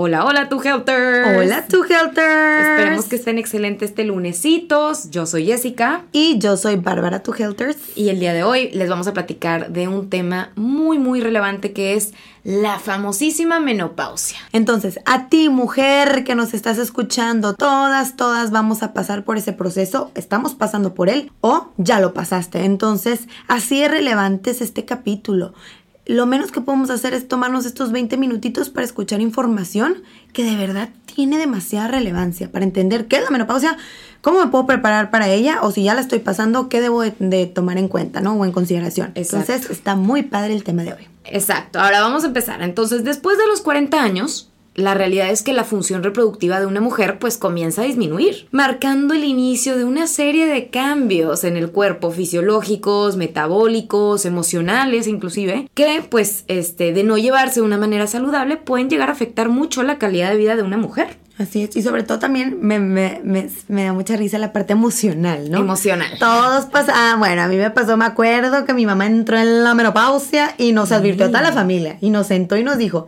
Hola, hola, tu Helters. Hola, tu Helters. Esperemos que estén excelentes este lunesitos. Yo soy Jessica. Y yo soy Bárbara, tu Helters. Y el día de hoy les vamos a platicar de un tema muy, muy relevante que es la famosísima menopausia. Entonces, a ti, mujer que nos estás escuchando, todas, todas vamos a pasar por ese proceso. Estamos pasando por él o ya lo pasaste. Entonces, así es relevante es este capítulo lo menos que podemos hacer es tomarnos estos 20 minutitos para escuchar información que de verdad tiene demasiada relevancia para entender qué es la menopausia, cómo me puedo preparar para ella o si ya la estoy pasando, qué debo de, tomar en cuenta, ¿no? O en consideración. Entonces está muy padre el tema de hoy. Exacto. Ahora vamos a empezar. Entonces, después de los 40 años, la realidad es que la función reproductiva de una mujer pues comienza a disminuir, marcando el inicio de una serie de cambios en el cuerpo fisiológicos, metabólicos, emocionales inclusive, que pues este de no llevarse de una manera saludable pueden llegar a afectar mucho la calidad de vida de una mujer. Así es, y sobre todo también me, me, me, da mucha risa la parte emocional, ¿no? Emocional. Todos pasan, ah, bueno, a mí me pasó, me acuerdo que mi mamá entró en la menopausia y nos advirtió a toda la familia y nos sentó y nos dijo,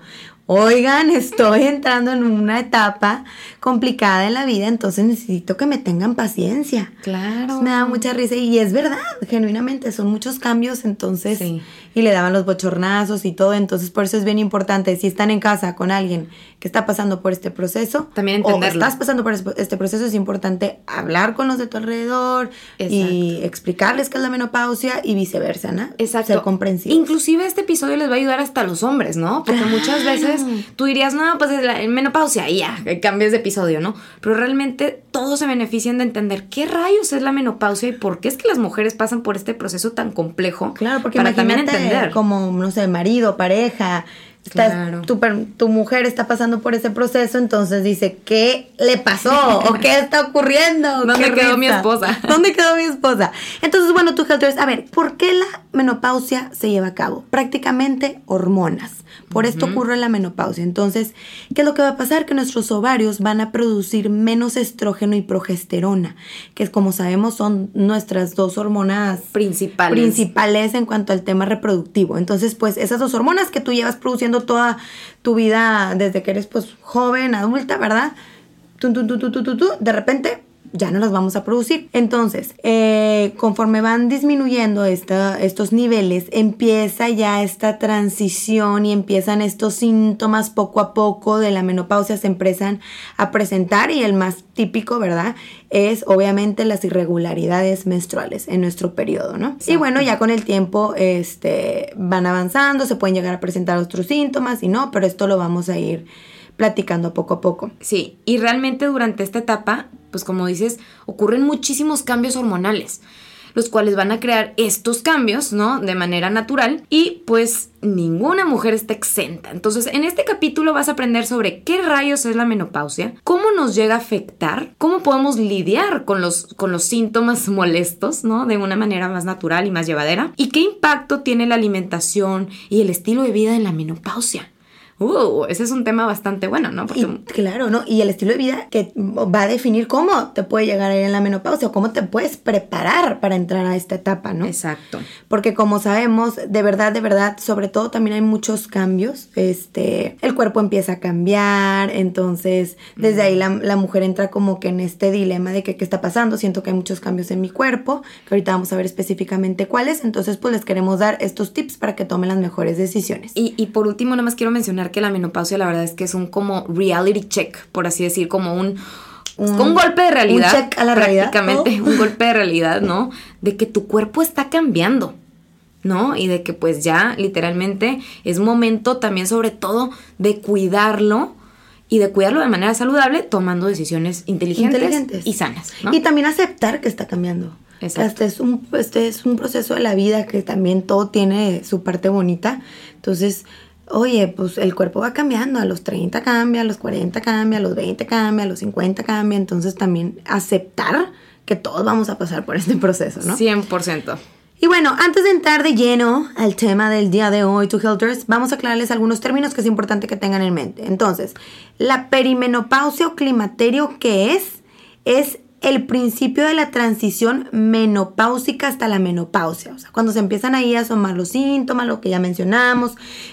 oigan, estoy entrando en una etapa complicada en la vida, entonces necesito que me tengan paciencia. Claro. me da mucha risa y es verdad, genuinamente, son muchos cambios, entonces, sí. y le daban los bochornazos y todo, entonces por eso es bien importante, si están en casa con alguien que está pasando por este proceso, también entenderlo. O estás pasando por este proceso, es importante hablar con los de tu alrededor y explicarles qué es la menopausia y viceversa, ¿no? Exacto. Ser comprensivos. Inclusive este episodio les va a ayudar hasta a los hombres, ¿no? Porque muchas veces tú dirías, no, pues es la menopausia y ya, cambias de episodio, ¿no? Pero realmente todos se benefician de entender qué rayos es la menopausia y por qué es que las mujeres pasan por este proceso tan complejo. Claro, porque para también entender. Como, no sé, marido, pareja, Claro. Tu, tu, mujer está pasando por ese proceso, entonces dice, ¿qué le pasó? ¿O qué está ocurriendo? ¿Dónde quedó mi esposa? ¿Dónde quedó mi esposa? Entonces, bueno, tu Helters, a ver, ¿por qué la menopausia se lleva a cabo? Prácticamente hormonas. Por esto ocurre la menopausia. Entonces, ¿qué es lo que va a pasar? Que nuestros ovarios van a producir menos estrógeno y progesterona, que como sabemos son nuestras dos hormonas principales. principales en cuanto al tema reproductivo. Entonces, pues esas dos hormonas que tú llevas produciendo toda tu vida desde que eres pues joven, adulta, ¿verdad? de repente ya no las vamos a producir. Entonces, eh, conforme van disminuyendo estos niveles, empieza ya esta transición y empiezan estos síntomas poco a poco de la menopausia, se empiezan a presentar y el más típico, ¿verdad? Es obviamente las irregularidades menstruales en nuestro periodo, ¿no? Y bueno, ya con el tiempo este, van avanzando, se pueden llegar a presentar otros síntomas y no, pero esto lo vamos a ir platicando poco a poco. Sí, y realmente durante esta etapa, pues como dices, ocurren muchísimos cambios hormonales los cuales van a crear estos cambios, ¿no? De manera natural y pues ninguna mujer está exenta. Entonces, en este capítulo vas a aprender sobre qué rayos es la menopausia, cómo nos llega a afectar, cómo podemos lidiar con los, con los síntomas molestos, ¿no? De una manera más natural y más llevadera y qué impacto tiene la alimentación y el estilo de vida en la menopausia. Uh, ese es un tema bastante bueno, ¿no? claro, ¿no? Y el estilo de vida que va a definir cómo te puede llegar a ir en la menopausia o cómo te puedes preparar para entrar a esta etapa, ¿no? Exacto. Porque como sabemos, de verdad, de verdad, sobre todo también hay muchos cambios. Este, el cuerpo empieza a cambiar, entonces desde ahí la, la, mujer entra como que en este dilema de que qué está pasando. Siento que hay muchos cambios en mi cuerpo, que ahorita vamos a ver específicamente cuáles. Entonces, pues les queremos dar estos tips para que tomen las mejores decisiones. Y, y por último, nada más quiero mencionar que la menopausia la verdad es que es un como reality check, por así decir, como un, un, golpe de realidad. Un check a la realidad. Prácticamente, oh. un golpe de realidad, ¿no? De que tu cuerpo está cambiando. ¿no? Y de que pues ya literalmente es momento también sobre todo de cuidarlo y de cuidarlo de manera saludable tomando decisiones inteligentes, y sanas. ¿no? Y también aceptar que está cambiando. Exacto. Este es, un, este es un proceso de la vida que también todo tiene su parte bonita. Entonces, oye, pues el cuerpo va cambiando. A los 30 cambia, a los 40 cambia, a los 20 cambia, a los 50 cambia. Entonces también aceptar que todos vamos a pasar por este proceso, ¿no? 100%. Y bueno, antes de entrar de lleno al tema del día de hoy, To Helters, vamos a aclararles algunos términos que es importante que tengan en mente. Entonces, la perimenopausia o climaterio, ¿qué es? Es el principio de la transición menopáusica hasta la menopausia. O sea, cuando se empiezan ahí a asomar los síntomas, lo que ya mencionamos,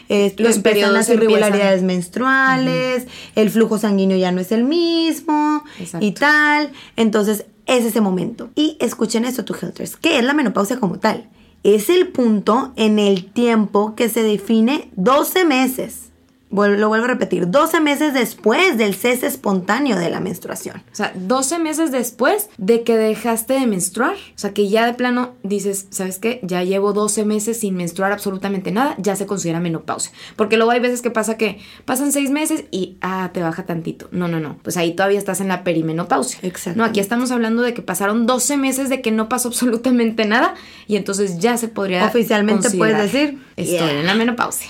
eh, Los empiezan periodos las empiezan. irregularidades menstruales, el flujo sanguíneo ya no es el mismo Exacto. y tal. Entonces, es ese momento. Y escuchen esto, tu Helters. ¿Qué es la menopausia como tal? Es el punto en el tiempo que se define 12 meses. Lo vuelvo a repetir, 12 meses después del cese espontáneo de la menstruación. O sea, 12 meses después de que dejaste de menstruar. O sea, que ya de plano dices, ¿sabes qué? Ya llevo 12 meses sin menstruar absolutamente nada, ya se considera menopausia. Porque luego hay veces que pasa que pasan 6 meses y, ah, te baja tantito. No, no, no. Pues ahí todavía estás en la perimenopausia. Exacto. No, aquí estamos hablando de que pasaron 12 meses de que no pasó absolutamente nada y entonces ya se podría. Oficialmente puedes decir, Estoy "Yeah". en la menopausia.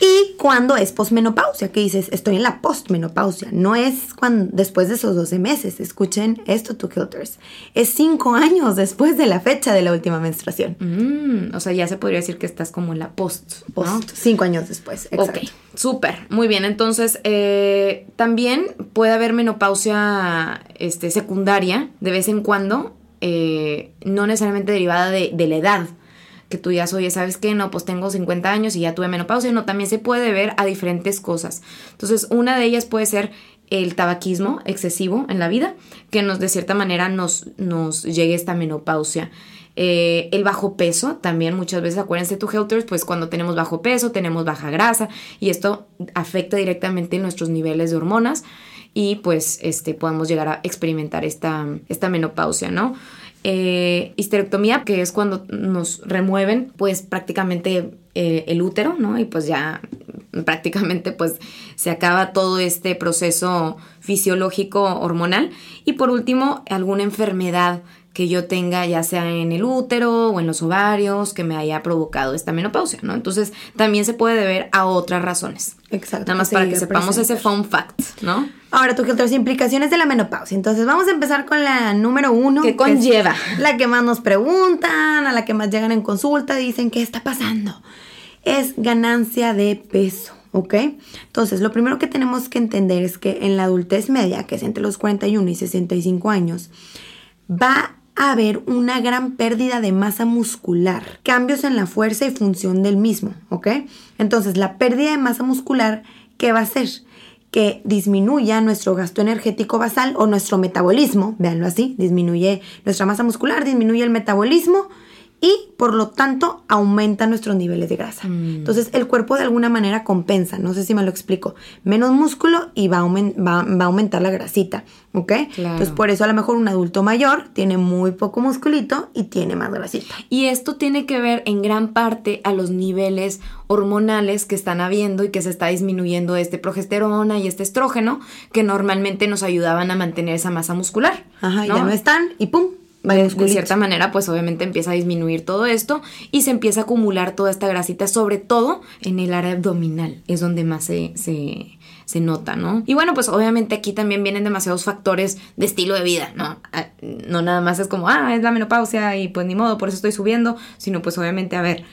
Y cuando es posmenopausia, que dices, estoy en la postmenopausia. No es cuando, después de esos 12 meses. Escuchen esto, tu Kilters. Es 5 años después de la fecha de la última menstruación. Mm, o sea, ya se podría decir que estás como en la post. ¿no? Post, 5 años después. Exacto. Ok, súper, muy bien. Entonces, eh, también puede haber menopausia este, secundaria de vez en cuando, eh, no necesariamente derivada de, de la edad. Que tú ya oye, ¿sabes qué? No, pues tengo 50 años y ya tuve menopausia. No, también se puede ver a diferentes cosas. Entonces, una de ellas puede ser el tabaquismo excesivo en la vida, que nos de cierta manera nos, nos llegue esta menopausia. Eh, el bajo peso también muchas veces, acuérdense tu Helters, pues cuando tenemos bajo peso, tenemos baja grasa y esto afecta directamente nuestros niveles de hormonas y pues este, podemos llegar a experimentar esta, esta menopausia, ¿no? Eh, histerectomía, que es cuando nos remueven pues prácticamente eh, el útero, ¿no? Y pues ya prácticamente pues se acaba todo este proceso fisiológico hormonal. Y por último, alguna enfermedad que yo tenga ya sea en el útero o en los ovarios que me haya provocado esta menopausia, ¿no? Entonces también se puede deber a otras razones. Exacto. Nada más para que sepamos ese fun fact, ¿no? Ahora, tu Kilters, implicaciones de la menopausia. Entonces, vamos a empezar con la número uno. ¿Qué conlleva? La que más nos preguntan, a la que más llegan en consulta, dicen, ¿qué está pasando? Es ganancia de peso. ¿Ok? Entonces, lo primero que tenemos que entender es que en la adultez media, que es entre los 41 y 65 años, va a haber una gran pérdida de masa muscular, cambios en la fuerza y función del mismo, ¿ok? Entonces, la pérdida de masa muscular, ¿qué va a hacer? Que disminuya nuestro gasto energético basal o nuestro metabolismo, véanlo así, disminuye nuestra masa muscular, disminuye el metabolismo y por lo tanto aumenta nuestros niveles de grasa. Entonces el cuerpo de alguna manera compensa, no sé si me lo explico, menos músculo y va a, va- va a aumentar la grasita, ¿ok? Claro. Entonces por eso a lo mejor un adulto mayor tiene muy poco musculito y tiene más grasita. Y esto tiene que ver en gran parte a los niveles hormonales que están habiendo y que se está disminuyendo este progesterona y este estrógeno que normalmente nos ayudaban a mantener esa masa muscular. Ajá, ¿no? ya no están y pum, de cierta manera, pues obviamente empieza a disminuir todo esto y se empieza a acumular toda esta grasita, sobre todo en el área abdominal, es donde más se, se, se nota, ¿no? Y bueno, pues obviamente aquí también vienen demasiados factores de estilo de vida, ¿no? Ah, No nada más es como, ah, es la menopausia y pues ni modo, por eso estoy subiendo, sino pues obviamente a ver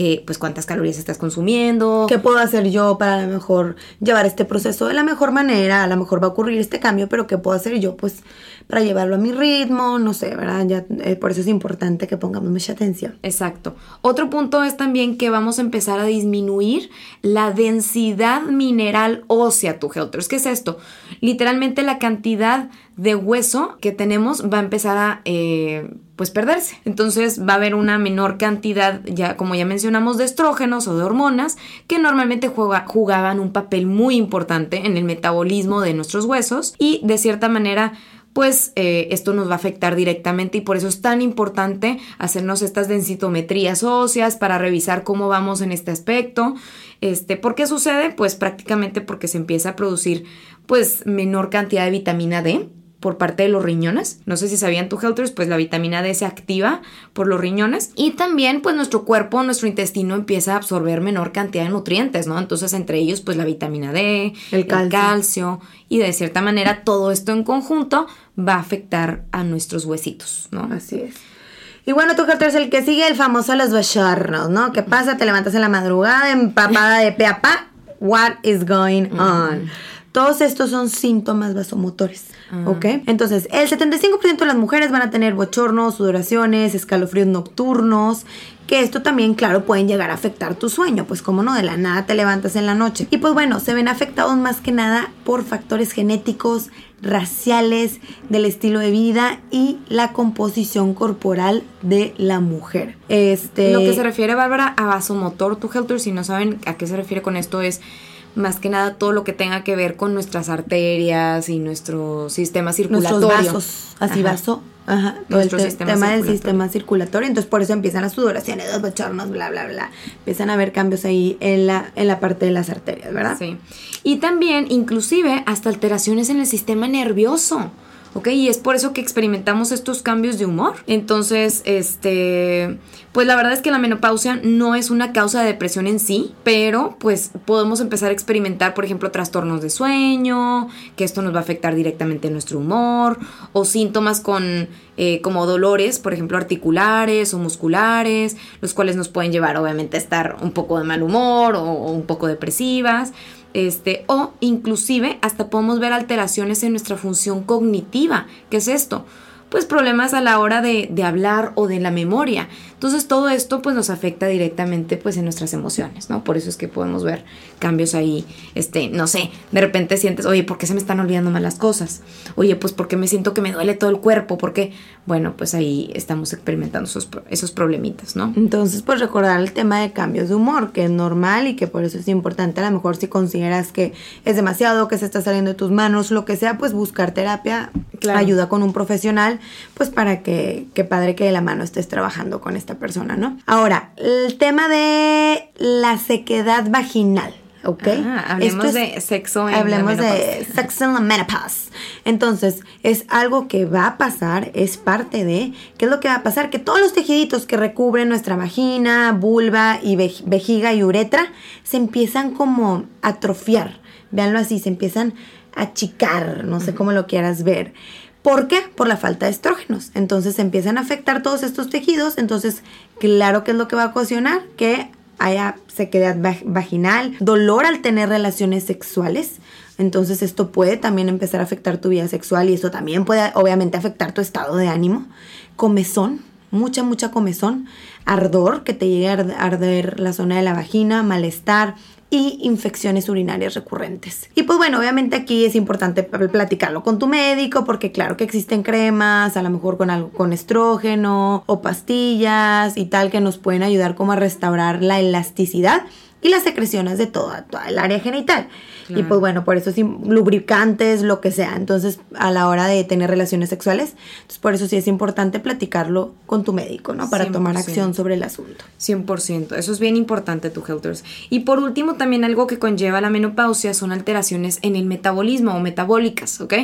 que pues cuántas calorías estás consumiendo. ¿Qué puedo hacer yo para a lo mejor llevar este proceso de la mejor manera? A lo mejor va a ocurrir este cambio, pero ¿qué puedo hacer yo pues para llevarlo a mi ritmo? No sé, ¿verdad? Ya, eh, por eso es importante que pongamos mucha atención. Exacto. Otro punto es también que vamos a empezar a disminuir la densidad mineral ósea, tu Helters. ¿Qué es esto? Literalmente la cantidad de hueso que tenemos va a empezar a eh, pues perderse. Entonces va a haber una menor cantidad, ya como ya mencionamos, de estrógenos o de hormonas que normalmente juega- jugaban un papel muy importante en el metabolismo de nuestros huesos y de cierta manera pues eh, esto nos va a afectar directamente y por eso es tan importante hacernos estas densitometrías óseas para revisar cómo vamos en este aspecto. Este, ¿Por qué sucede? Pues prácticamente porque se empieza a producir pues menor cantidad de vitamina D por parte de los riñones. No sé si sabían tu Helters, pues la vitamina D se activa por los riñones y también pues nuestro cuerpo, nuestro intestino empieza a absorber menor cantidad de nutrientes, ¿no? Entonces entre ellos pues la vitamina D, el calcio, y de cierta manera todo esto en conjunto va a afectar a nuestros huesitos, ¿no? Así es. Y bueno, tu Helters, el que sigue el famoso los bochornos, ¿no? ¿Qué pasa? Te levantas en la madrugada empapada de pe a pa. What is going on? Todos estos son síntomas vasomotores. ¿Ok? Entonces, el 75% de las mujeres van a tener bochornos, sudoraciones, escalofríos nocturnos, que esto también, claro, pueden llegar a afectar tu sueño, pues como no, de la nada te levantas en la noche. Y pues bueno, se ven afectados más que nada por factores genéticos, raciales, del estilo de vida y la composición corporal de la mujer. Este... Lo que se refiere, Bárbara, a vasomotor, tu Helter, si no saben a qué se refiere con esto, es más que nada todo lo que tenga que ver con nuestras arterias y nuestro sistema circulatorio. Nuestros vasos, así vaso, ajá, todo el tema del sistema circulatorio, entonces por eso empiezan las sudoraciones, los bochornos, bla, bla, bla. Empiezan a haber cambios ahí en la, en la parte de las arterias, ¿verdad? Sí. Y también, inclusive, hasta alteraciones en el sistema nervioso. ¿Ok? Y es por eso que experimentamos estos cambios de humor. Entonces, este, pues la verdad es que la menopausia no es una causa de depresión en sí, pero pues podemos empezar a experimentar, por ejemplo, trastornos de sueño, que esto nos va a afectar directamente en nuestro humor, o síntomas con eh, como dolores, por ejemplo, articulares o musculares, los cuales nos pueden llevar obviamente a estar un poco de mal humor o un poco depresivas este, o inclusive hasta podemos ver alteraciones en nuestra función cognitiva. ¿Qué es esto? Pues problemas a la hora de, de hablar o de la memoria. Entonces todo esto pues nos afecta directamente pues en nuestras emociones, ¿no? Por eso es que podemos ver cambios ahí, este, no sé, de repente sientes, oye, ¿por qué se me están olvidando mal las cosas? Oye, pues porque me siento que me duele todo el cuerpo, porque, bueno, pues ahí estamos experimentando esos, esos problemitas, ¿no? Entonces, pues recordar el tema de cambios de humor, que es normal y que por eso es importante, a lo mejor si consideras que es demasiado, que se está saliendo de tus manos, lo que sea, pues buscar terapia, ayuda con un profesional, pues para que, que padre que de la mano estés trabajando con este persona, ¿no? Ahora, el tema de la sequedad vaginal. ¿ok? Ah, hablemos de sexo en Hablemos de sexo en la menopause. Entonces, es algo que va a pasar, es parte de, ¿qué es lo que va a pasar? Que todos los tejiditos que recubren nuestra vagina, vulva y vejiga y uretra se empiezan como a atrofiar. Véanlo así, se empiezan a achicar, no sé cómo lo quieras ver. ¿Por qué? Por la falta de estrógenos. Entonces empiezan a afectar todos estos tejidos. Entonces, claro que es lo que va a ocasionar que haya sequedad vaginal, dolor al tener relaciones sexuales. Entonces esto puede también empezar a afectar tu vida sexual y esto también puede obviamente afectar tu estado de ánimo. Comezón, mucha, mucha comezón, ardor, que te llegue a arder la zona de la vagina, malestar, y infecciones urinarias recurrentes. Y pues bueno, obviamente aquí es importante platicarlo con tu médico porque claro que existen cremas, a lo mejor con algo con estrógeno o pastillas y tal que nos pueden ayudar como a restaurar la elasticidad y las secreciones de toda, toda el área genital. Y pues bueno, por eso sí, lubricantes, lo que sea. Entonces, a la hora de tener relaciones sexuales, entonces por eso sí es importante platicarlo con tu médico, ¿no? Para tomar acción sobre el asunto. 100%, eso es bien importante, tu Helters. Y por último, también algo que conlleva la menopausia son alteraciones en el metabolismo o metabólicas, ¿ok?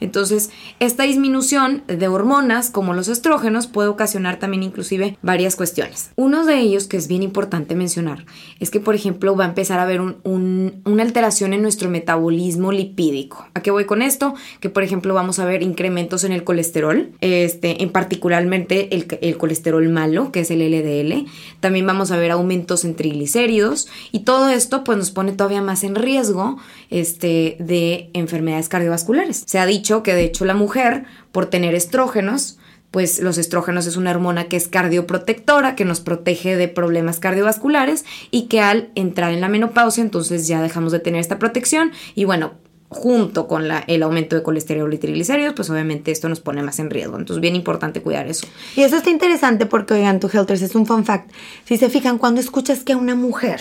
Entonces, esta disminución de hormonas como los estrógenos puede ocasionar también inclusive varias cuestiones. Uno de ellos que es bien importante mencionar es que, por ejemplo, va a empezar a haber una alteración en nuestro nuestro metabolismo lipídico. ¿A qué voy con esto? Que por ejemplo vamos a ver incrementos en el colesterol, este, en particularmente el, el colesterol malo, que es el LDL. También vamos a ver aumentos en triglicéridos y todo esto pues nos pone todavía más en riesgo este, de enfermedades cardiovasculares. Se ha dicho que de hecho la mujer por tener estrógenos pues los estrógenos es una hormona que es cardioprotectora, que nos protege de problemas cardiovasculares y que al entrar en la menopausia entonces ya dejamos de tener esta protección y bueno, junto con la, el aumento de colesterol y triglicéridos, pues obviamente esto nos pone más en riesgo. Entonces, bien importante cuidar eso. Y eso está interesante porque, oigan, tu Helters es un fun fact. Si se fijan, cuando escuchas que a una mujer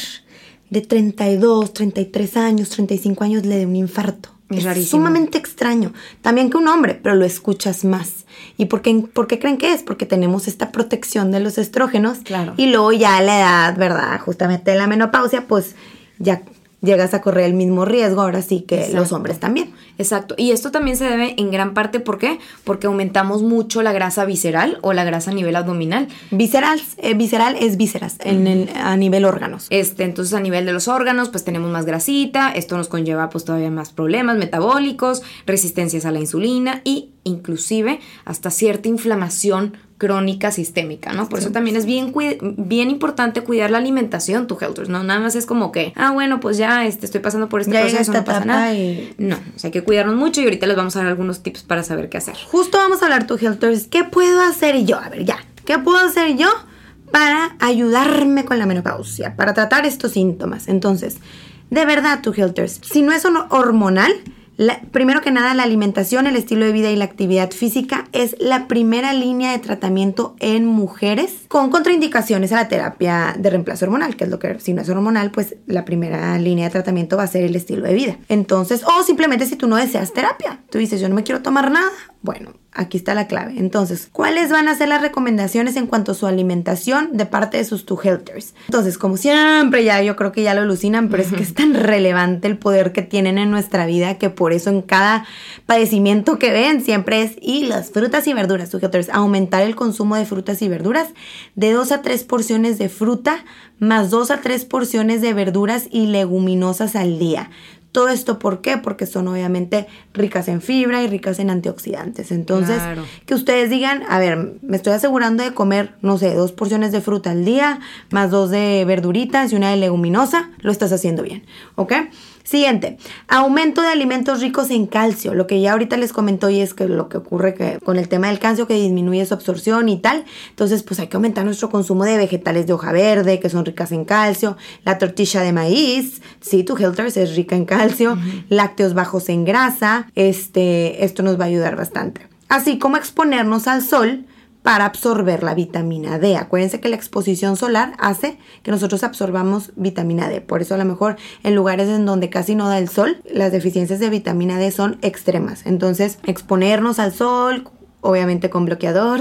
de 32, 33 años, 35 años le dé un infarto, Es sumamente extraño. También que un hombre, pero lo escuchas más. ¿Y por qué, por qué creen que es? Porque tenemos esta protección de los estrógenos. Claro. Y luego ya a la edad, ¿verdad? Justamente la menopausia, pues ya llegas a correr el mismo riesgo, ahora sí que los hombres también. Exacto. Y esto también se debe en gran parte, ¿por qué? Porque aumentamos mucho la grasa visceral o la grasa a nivel abdominal. Visceral, eh, visceral es vísceras en el- a nivel órganos. Este, entonces a nivel de los órganos, pues tenemos más grasita, esto nos conlleva pues todavía más problemas metabólicos, resistencias a la insulina y inclusive hasta cierta inflamación crónica sistémica, ¿no? Por eso también es bien, bien importante cuidar la alimentación, tu Helters, ¿no? Nada más es como que, ah, bueno, pues ya este, estoy pasando por este Ya proceso, esta no pasa nada. y- No, o sea, hay que cuidarnos mucho y ahorita les vamos a dar algunos tips para saber qué hacer. Justo vamos a hablar, tu Helters. ¿Qué puedo hacer yo? A ver, ya. ¿Qué puedo hacer yo para ayudarme con la menopausia? Para tratar estos síntomas. Entonces, de verdad, tu Helters, si no es hor- hormonal, la- primero que nada, la alimentación, el estilo de vida y la actividad física es la primera línea de tratamiento en mujeres con contraindicaciones a la terapia de reemplazo hormonal, que es lo que si no es hormonal, pues la primera línea de tratamiento va a ser el estilo de vida. Entonces, o simplemente si tú no deseas terapia, tú dices, yo no me quiero tomar nada, bueno, aquí está la clave. Entonces, ¿cuáles van a ser las recomendaciones en cuanto a su alimentación de parte de sus two healthers? Entonces, como siempre, ya yo creo que ya lo alucinan, pero es que es tan relevante el poder que tienen en nuestra vida que por eso en cada padecimiento que ven siempre es y las frutas y verduras, two healthers, aumentar el consumo de frutas y verduras de 2 a 3 porciones de fruta más 2 a 3 porciones de verduras y leguminosas al día. Todo esto, ¿por qué? Porque son obviamente ricas en fibra y ricas en antioxidantes. Entonces, Claro. que ustedes digan, a ver, me estoy asegurando de comer, no sé, dos porciones de fruta al día, más dos de verduritas y una de leguminosa, lo estás haciendo bien, ¿ok? Siguiente, aumento de alimentos ricos en calcio, lo que ya ahorita les comentó y es que lo que ocurre que con el tema del calcio que disminuye su absorción y tal, entonces pues hay que aumentar nuestro consumo de vegetales de hoja verde que son ricas en calcio, la tortilla de maíz, sí, tu Hilters es rica en calcio, lácteos bajos en grasa, este, esto nos va a ayudar bastante. Así como exponernos al sol para absorber la vitamina D. Acuérdense que la exposición solar hace que nosotros absorbamos vitamina D. Por eso a lo mejor en lugares en donde casi no da el sol, las deficiencias de vitamina D son extremas. Entonces, exponernos al sol, obviamente con bloqueador.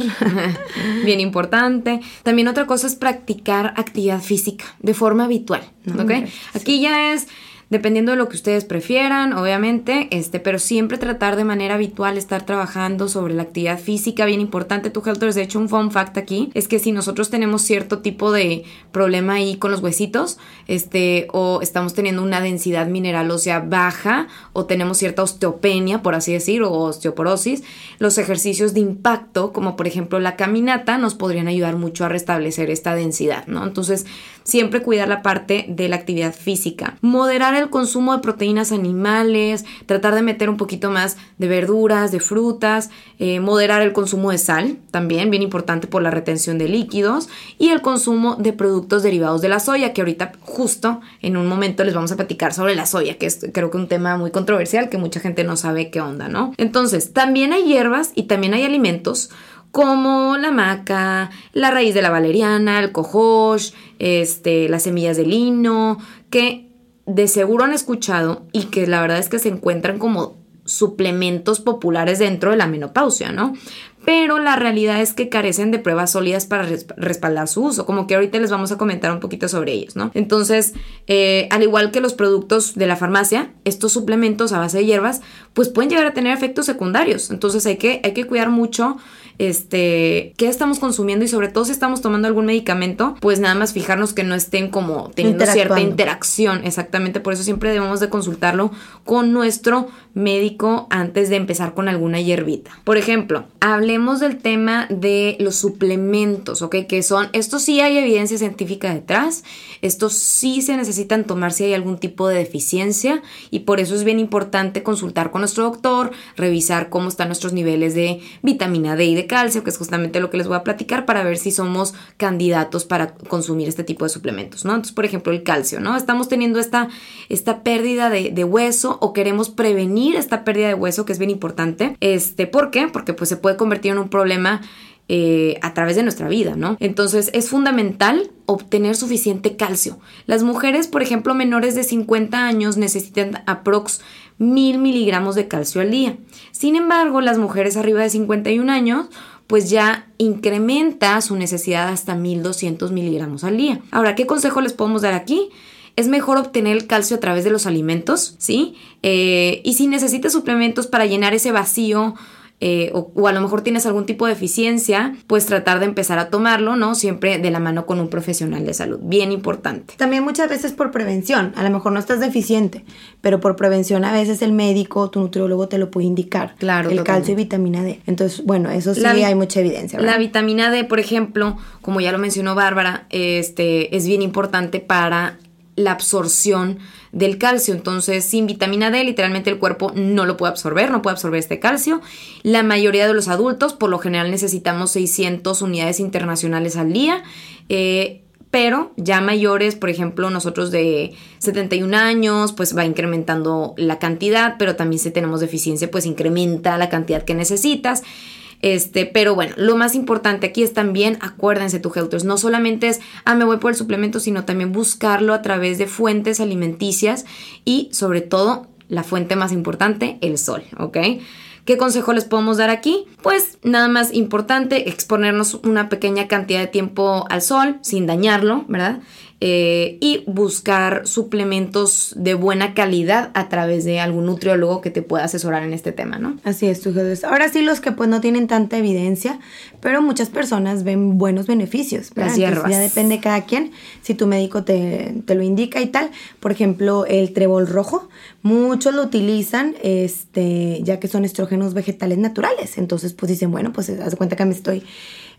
Bien importante. También otra cosa es practicar actividad física de forma habitual, No, Aquí ya es dependiendo de lo que ustedes prefieran, obviamente, este, pero siempre tratar de manera habitual estar trabajando sobre la actividad física, bien importante. Tu Helters, de hecho, un fun fact aquí es que si nosotros tenemos cierto tipo de problema ahí con los huesitos, este, o estamos teniendo una densidad mineral ósea baja, o tenemos cierta osteopenia, por así decir, o osteoporosis, los ejercicios de impacto, como por ejemplo la caminata, nos podrían ayudar mucho a restablecer esta densidad, ¿no? Entonces, siempre cuidar la parte de la actividad física. Moderar el consumo de proteínas animales, tratar de meter un poquito más de verduras, de frutas, eh, moderar el consumo de sal, también bien importante por la retención de líquidos, y el consumo de productos derivados de la soya, que ahorita justo en un momento les vamos a platicar sobre la soya, que es creo que un tema muy controversial que mucha gente no sabe qué onda, ¿no? Entonces, también hay hierbas y también hay alimentos como la maca, la raíz de la valeriana, el cohosh, este, las semillas de lino, que de seguro han escuchado y que la verdad es que se encuentran como suplementos populares dentro de la menopausia, ¿no? Pero la realidad es que carecen de pruebas sólidas para res- respaldar su uso, como que ahorita les vamos a comentar un poquito sobre ellos, ¿no? Entonces, eh, al igual que los productos de la farmacia, estos suplementos a base de hierbas, pues pueden llegar a tener efectos secundarios. Entonces hay que, hay que cuidar mucho este, qué estamos consumiendo y sobre todo si estamos tomando algún medicamento, pues nada más fijarnos que no estén como teniendo cierta interacción. Exactamente, por eso siempre debemos de consultarlo con nuestro médico antes de empezar con alguna hierbita. Por ejemplo, hablemos del tema de los suplementos, ¿ok? Que son, estos sí hay evidencia científica detrás, estos sí se necesitan tomar si hay algún tipo de deficiencia y por eso es bien importante consultar con nuestro doctor, revisar cómo están nuestros niveles de vitamina D y de calcio, que es justamente lo que les voy a platicar para ver si somos candidatos para consumir este tipo de suplementos, ¿no? Entonces, por ejemplo, el calcio, ¿no? Estamos teniendo esta, esta pérdida de, hueso o queremos prevenir esta pérdida de hueso, que es bien importante. Este, ¿Por qué? Porque pues se puede convertir en un problema eh, a través de nuestra vida, ¿no? Entonces es fundamental obtener suficiente calcio. Las mujeres, por ejemplo, menores de 50 años necesitan aprox mil miligramos de calcio al día. Sin embargo, las mujeres arriba de 51 años pues ya incrementa su necesidad hasta 1200 miligramos al día. Ahora, ¿qué consejo les podemos dar aquí? es mejor obtener el calcio a través de los alimentos, ¿sí? Eh, y si necesitas suplementos para llenar ese vacío eh, o, a lo mejor tienes algún tipo de deficiencia, pues tratar de empezar a tomarlo, ¿no? Siempre de la mano con un profesional de salud. Bien importante. También muchas veces por prevención. A lo mejor no estás deficiente, pero por prevención a veces el médico, tu nutriólogo te lo puede indicar. Claro. El calcio y vitamina D. Entonces, bueno, eso sí hay mucha evidencia. La vitamina D, por ejemplo, como ya lo mencionó Bárbara, este, es bien importante para la absorción del calcio. Entonces, sin vitamina D, literalmente el cuerpo no lo puede absorber, no puede absorber este calcio. La mayoría de los adultos, por lo general, necesitamos 600 unidades internacionales al día. Eh, pero ya mayores, por ejemplo, nosotros de 71 años, pues va incrementando la cantidad, pero también si tenemos deficiencia, pues incrementa la cantidad que necesitas. Este, pero bueno, lo más importante aquí es también, acuérdense tu Helters, no solamente es, ah, me voy por el suplemento, sino también buscarlo a través de fuentes alimenticias y sobre todo, la fuente más importante, el sol, ¿ok? ¿Qué consejo les podemos dar aquí? Pues nada más importante, exponernos una pequeña cantidad de tiempo al sol sin dañarlo, ¿verdad? Eh, y buscar suplementos de buena calidad a través de algún nutriólogo que te pueda asesorar en este tema, ¿no? Así es, ahora sí los que pues no tienen tanta evidencia, pero muchas personas ven buenos beneficios. Las hierbas. ya depende de cada quien, si tu médico te, te, lo indica y tal. Por ejemplo, el trébol rojo, muchos lo utilizan este, ya que son estrógenos vegetales naturales. Entonces pues dicen, bueno, pues haz cuenta que me estoy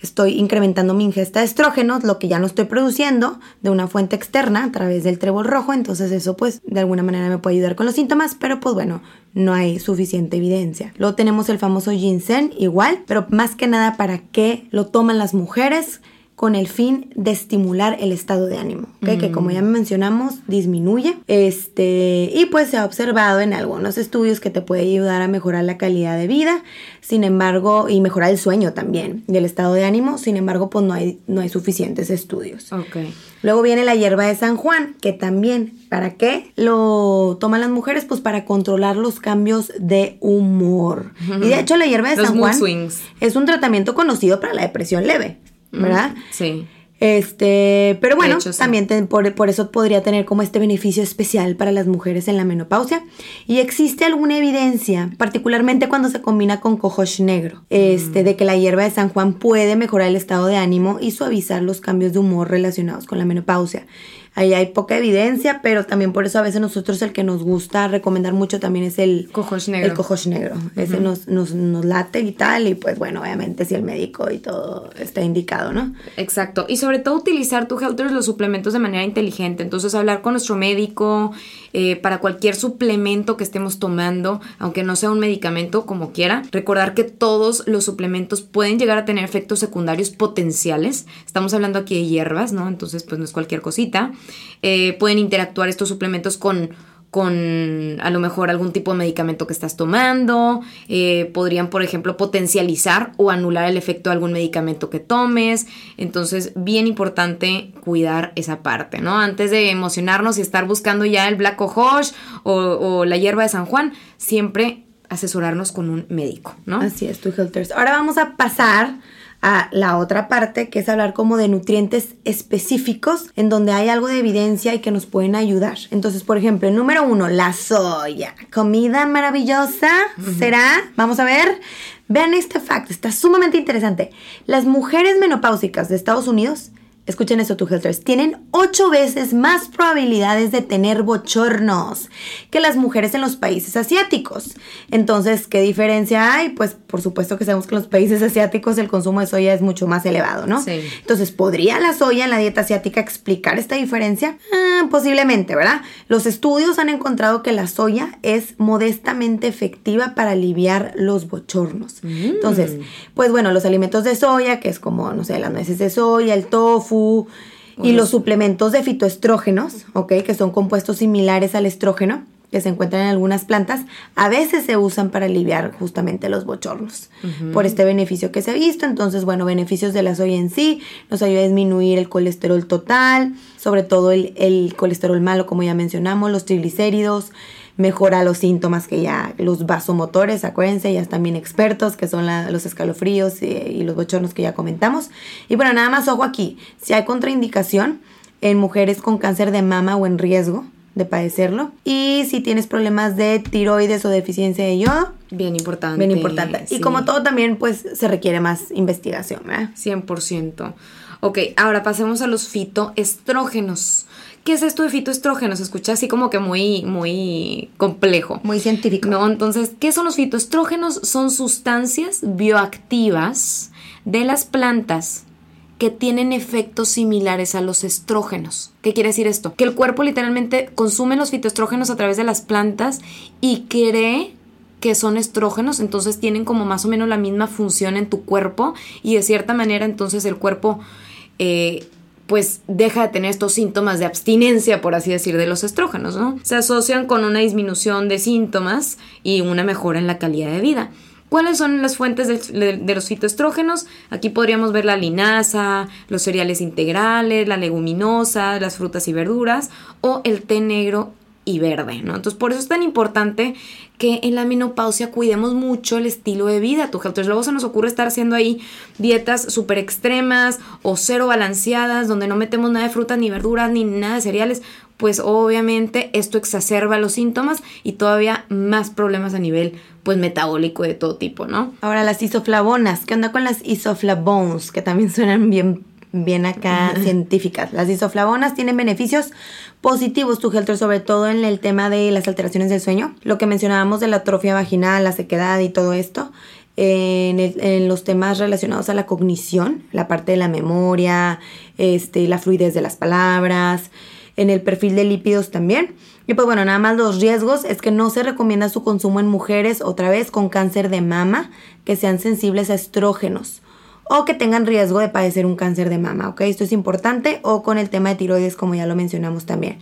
estoy incrementando mi ingesta de estrógenos, lo que ya no estoy produciendo de una fuente externa a través del trébol rojo, entonces eso pues de alguna manera me puede ayudar con los síntomas, pero pues bueno, no hay suficiente evidencia. Luego tenemos el famoso ginseng igual, pero más que nada para qué lo toman las mujeres con el fin de estimular el estado de ánimo, que como ya mencionamos disminuye. Este, y pues se ha observado en algunos estudios que te puede ayudar a mejorar la calidad de vida, sin embargo, y mejorar el sueño también del estado de ánimo, sin embargo, pues no hay, no hay suficientes estudios. Okay. Luego viene la hierba de San Juan, que también, ¿para qué lo toman las mujeres? Pues para controlar los cambios de humor. Y de hecho la hierba de San Juan es un tratamiento conocido para la depresión leve. ¿Verdad? Sí. Este, pero bueno, también por, eso podría tener como este beneficio especial para las mujeres en la menopausia. Y existe alguna evidencia, particularmente cuando se combina con cojosh negro, este, de que la hierba de San Juan puede mejorar el estado de ánimo y suavizar los cambios de humor relacionados con la menopausia. Ahí hay poca evidencia, pero también por eso a veces nosotros el que nos gusta recomendar mucho también es el cojosh negro. El cojosh negro. Ese nos, nos, nos, late y tal, y pues bueno, obviamente si el médico y todo está indicado, ¿no? Exacto. Y sobre todo utilizar tu Helters los suplementos de manera inteligente. Entonces hablar con nuestro médico eh, para cualquier suplemento que estemos tomando, aunque no sea un medicamento, como quiera. Recordar que todos los suplementos pueden llegar a tener efectos secundarios potenciales. Estamos hablando aquí de hierbas, ¿no? Entonces pues no es cualquier cosita. Eh, pueden interactuar estos suplementos con, con a lo mejor algún tipo de medicamento que estás tomando, eh, podrían por ejemplo potencializar o anular el efecto de algún medicamento que tomes, entonces bien importante cuidar esa parte, ¿no? Antes de emocionarnos y estar buscando ya el Black Ojosh o, o la hierba de San Juan, siempre asesorarnos con un médico, ¿no? Así es, tu Helters. Ahora vamos a pasar a la otra parte, que es hablar como de nutrientes específicos en donde hay algo de evidencia y que nos pueden ayudar. Entonces, por ejemplo, el número uno, la soya. Comida maravillosa, ¿será? Vamos a ver. Vean este fact, está sumamente interesante. Las mujeres menopáusicas de Estados Unidos escuchen eso, tu Helters, tienen ocho veces más probabilidades de tener bochornos que las mujeres en los países asiáticos. Entonces, ¿qué diferencia hay? Pues por supuesto que sabemos que en los países asiáticos el consumo de soya es mucho más elevado, ¿no? Sí. Entonces, ¿podría la soya en la dieta asiática explicar esta diferencia? Ah, posiblemente, ¿verdad? Los estudios han encontrado que la soya es modestamente efectiva para aliviar los bochornos. Mm. Entonces, pues bueno, los alimentos de soya, que es como, no sé, las nueces de soya, el tofu, y los suplementos de fitoestrógenos, ¿ok? Que son compuestos similares al estrógeno que se encuentran en algunas plantas, a veces se usan para aliviar justamente los bochornos por este beneficio que se ha visto. Entonces, bueno, beneficios de la soya en sí, nos ayuda a disminuir el colesterol total, sobre todo el, el colesterol malo, como ya mencionamos, los triglicéridos, mejora los síntomas que ya, los vasomotores, acuérdense, ya están bien expertos, que son los escalofríos y, y los bochornos que ya comentamos. Y bueno, nada más ojo aquí, si hay contraindicación en mujeres con cáncer de mama o en riesgo, de padecerlo. Y si tienes problemas de tiroides o deficiencia de yodo. Bien importante. Bien importante. Y como todo también, pues se requiere más investigación, ¿verdad? 100%. Ok, ahora pasemos a los fitoestrógenos. ¿Qué es esto de fitoestrógenos? Se escucha así como que muy, muy complejo. Muy científico. No, entonces, ¿qué son los fitoestrógenos? Son sustancias bioactivas de las plantas que tienen efectos similares a los estrógenos. ¿Qué quiere decir esto? Que el cuerpo literalmente consume los fitoestrógenos a través de las plantas y cree que son estrógenos, entonces tienen como más o menos la misma función en tu cuerpo y de cierta manera entonces el cuerpo eh, pues deja de tener estos síntomas de abstinencia, por así decir, de los estrógenos, ¿no? Se asocian con una disminución de síntomas y una mejora en la calidad de vida. ¿Cuáles son las fuentes de, los fitoestrógenos? Aquí podríamos ver la linaza, los cereales integrales, la leguminosa, las frutas y verduras o el té negro y verde, ¿no? Entonces, por eso es tan importante que en la menopausia cuidemos mucho el estilo de vida, tu Entonces, luego se nos ocurre estar haciendo ahí dietas súper extremas o cero balanceadas, donde no metemos nada de frutas ni verduras ni nada de cereales, pues obviamente esto exacerba los síntomas y todavía más problemas a nivel pues metabólico de todo tipo, ¿no? Ahora las isoflavonas, ¿qué onda con las isoflavones? Que también suenan bien bien acá científicas. Las isoflavonas tienen beneficios positivos, tu Helter, sobre todo en el tema de las alteraciones del sueño, lo que mencionábamos de la atrofia vaginal, la sequedad y todo esto. En, en, los temas relacionados a la cognición, la parte de la memoria, este, la fluidez de las palabras, en el perfil de lípidos también. Y pues bueno, nada más los riesgos es que no se recomienda su consumo en mujeres otra vez con cáncer de mama que sean sensibles a estrógenos o que tengan riesgo de padecer un cáncer de mama, ¿ok? Esto es importante o con el tema de tiroides como ya lo mencionamos también.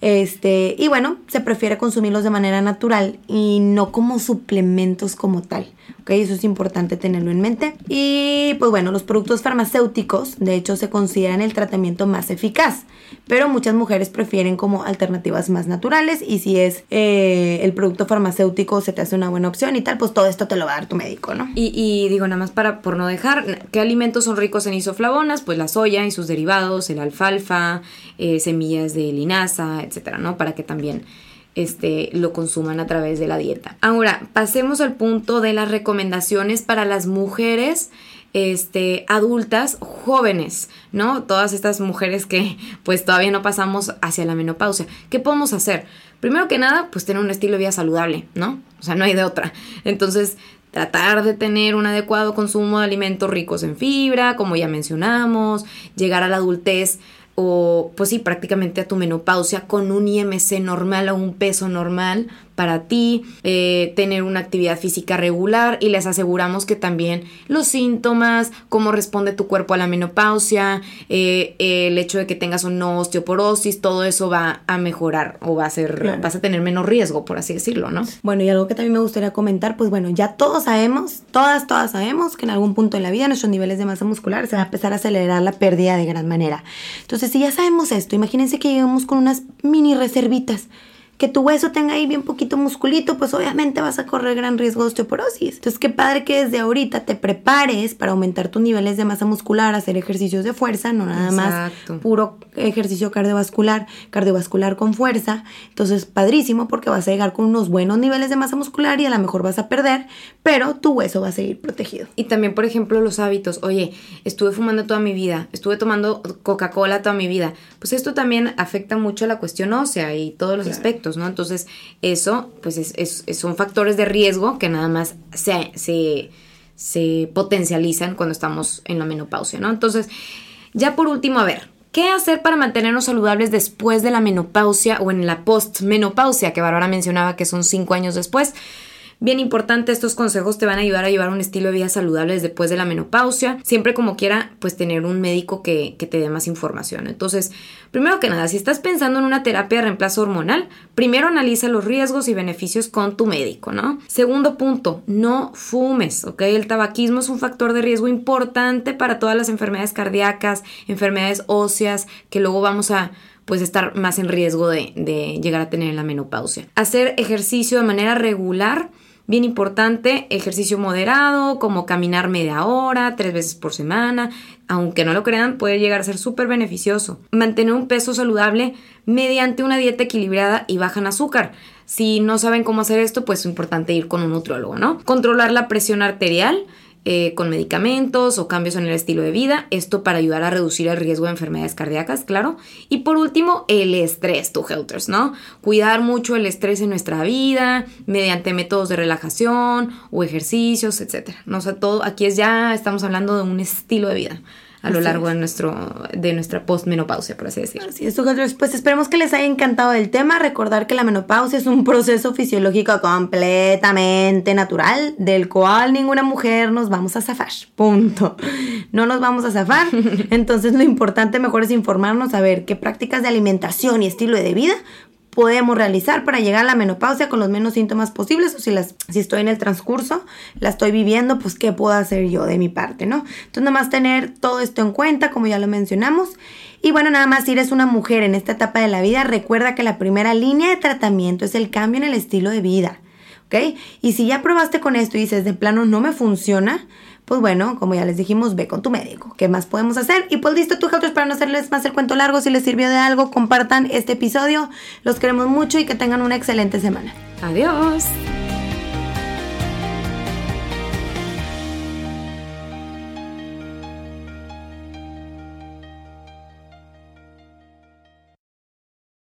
Este, y bueno, se prefiere consumirlos de manera natural y no como suplementos como tal. ¿Ok? Eso es importante tenerlo en mente. Y pues bueno, los productos farmacéuticos de hecho se consideran el tratamiento más eficaz, pero muchas mujeres prefieren como alternativas más naturales y si es eh, el producto farmacéutico se te hace una buena opción y tal, pues todo esto te lo va a dar tu médico, ¿no? Y, digo nada más para por no dejar, ¿qué alimentos son ricos en isoflavonas? Pues la soya y sus derivados, el alfalfa, eh, semillas de linaza, etcétera, ¿no? Para que también este, lo consuman a través de la dieta. Ahora, pasemos al punto de las recomendaciones para las mujeres este, adultas jóvenes, ¿no? Todas estas mujeres que pues todavía no pasamos hacia la menopausia. ¿Qué podemos hacer? Primero que nada, pues tener un estilo de vida saludable, ¿no? O sea, no hay de otra. Entonces, tratar de tener un adecuado consumo de alimentos ricos en fibra, como ya mencionamos, llegar a la adultez o pues sí, prácticamente a tu menopausia con un IMC normal o un peso normal para ti, eh, tener una actividad física regular y les aseguramos que también los síntomas, cómo responde tu cuerpo a la menopausia, eh, el hecho de que tengas una osteoporosis, todo eso va a mejorar o va a ser, vas a tener menos riesgo, por así decirlo, ¿no? Bueno, y algo que también me gustaría comentar, pues bueno, ya todos sabemos, todas, todas sabemos que en algún punto de la vida nuestros niveles de masa muscular se va a empezar a acelerar la pérdida de gran manera. Entonces, si ya sabemos esto, imagínense que lleguemos con unas mini reservitas que tu hueso tenga ahí bien poquito musculito, pues obviamente vas a correr gran riesgo de osteoporosis. Entonces, qué padre que desde ahorita te prepares para aumentar tus niveles de masa muscular, hacer ejercicios de fuerza, no nada más puro ejercicio cardiovascular, cardiovascular con fuerza. Entonces, padrísimo porque vas a llegar con unos buenos niveles de masa muscular y a lo mejor vas a perder, pero tu hueso va a seguir protegido. Y también, por ejemplo, los hábitos. Oye, estuve fumando toda mi vida, estuve tomando Coca-Cola toda mi vida. Pues esto también afecta mucho la cuestión ósea y todos los aspectos. ¿No? Entonces, eso, pues, es, son factores de riesgo que nada más se, se, se potencializan cuando estamos en la menopausia, ¿no? Entonces, ya por último, a ver, ¿Qué hacer para mantenernos saludables después de la menopausia o en la postmenopausia, que Bárbara mencionaba que son cinco años después? Bien importante, estos consejos te van a ayudar a llevar un estilo de vida saludable después de la menopausia, siempre como quiera, pues tener un médico que, te dé más información. Entonces, primero que nada, si estás pensando en una terapia de reemplazo hormonal, primero analiza los riesgos y beneficios con tu médico, ¿no? Segundo punto, no fumes, ¿ok? El tabaquismo es un factor de riesgo importante para todas las enfermedades cardíacas, enfermedades óseas, que luego vamos a pues estar más en riesgo de, de llegar a tener la menopausia. Hacer ejercicio de manera regular Bien importante, ejercicio moderado, como caminar media hora, tres veces por semana. Aunque no lo crean, puede llegar a ser súper beneficioso. Mantener un peso saludable mediante una dieta equilibrada y baja en azúcar. Si no saben cómo hacer esto, pues es importante ir con un nutriólogo, ¿no? Controlar la presión arterial eh, con medicamentos o cambios en el estilo de vida, esto para ayudar a reducir el riesgo de enfermedades cardíacas, claro. Y por último, el estrés, tu helters, ¿no? Cuidar mucho el estrés en nuestra vida mediante métodos de relajación o ejercicios, etc. No sé, todo, aquí es ya, estamos hablando de un estilo de vida a lo largo de, nuestro, de nuestra postmenopausia, por así decirlo. Así es, pues esperemos que les haya encantado el tema. Recordar que la menopausia es un proceso fisiológico completamente natural, del cual ninguna mujer nos vamos a zafar. Punto. No nos vamos a zafar. Entonces lo importante mejor es informarnos, a ver qué prácticas de alimentación y estilo de vida podemos realizar para llegar a la menopausia con los menos síntomas posibles o si, las, si estoy en el transcurso, la estoy viviendo, pues qué puedo hacer yo de mi parte, ¿no? Entonces nada más tener todo esto en cuenta, como ya lo mencionamos. Y bueno, nada más si eres una mujer en esta etapa de la vida, recuerda que la primera línea de tratamiento es el cambio en el estilo de vida, ¿ok? Y si ya probaste con esto y dices, de plano no me funciona, pues bueno, como ya les dijimos, ve con tu médico. ¿Qué más podemos hacer? Y pues listo, tú, otros para no hacerles más el cuento largo, si les sirvió de algo, compartan este episodio. Los queremos mucho y que tengan una excelente semana. Adiós.